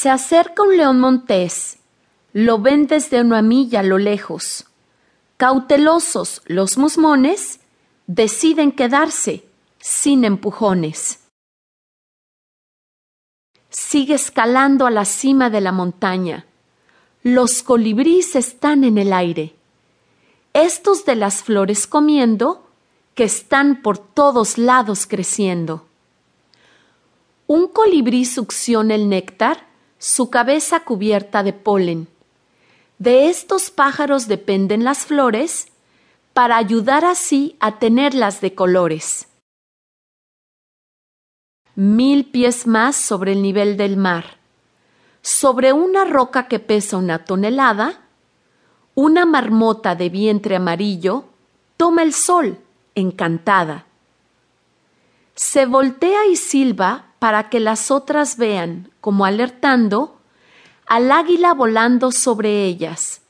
Se acerca un león montés, lo ven desde una milla a lo lejos. Cautelosos los musmones deciden quedarse sin empujones. Sigue escalando a la cima de la montaña. Los colibríes están en el aire. Estos de las flores comiendo, que están por todos lados creciendo. Un colibrí succiona el néctar, su cabeza cubierta de polen. De estos pájaros dependen las flores, para ayudar así a tenerlas de colores. Mil pies más sobre el nivel del mar. Sobre una roca que pesa una tonelada, una marmota de vientre amarillo toma el sol, encantada. Se voltea y silba para que las otras vean, como alertando, al águila volando sobre ellas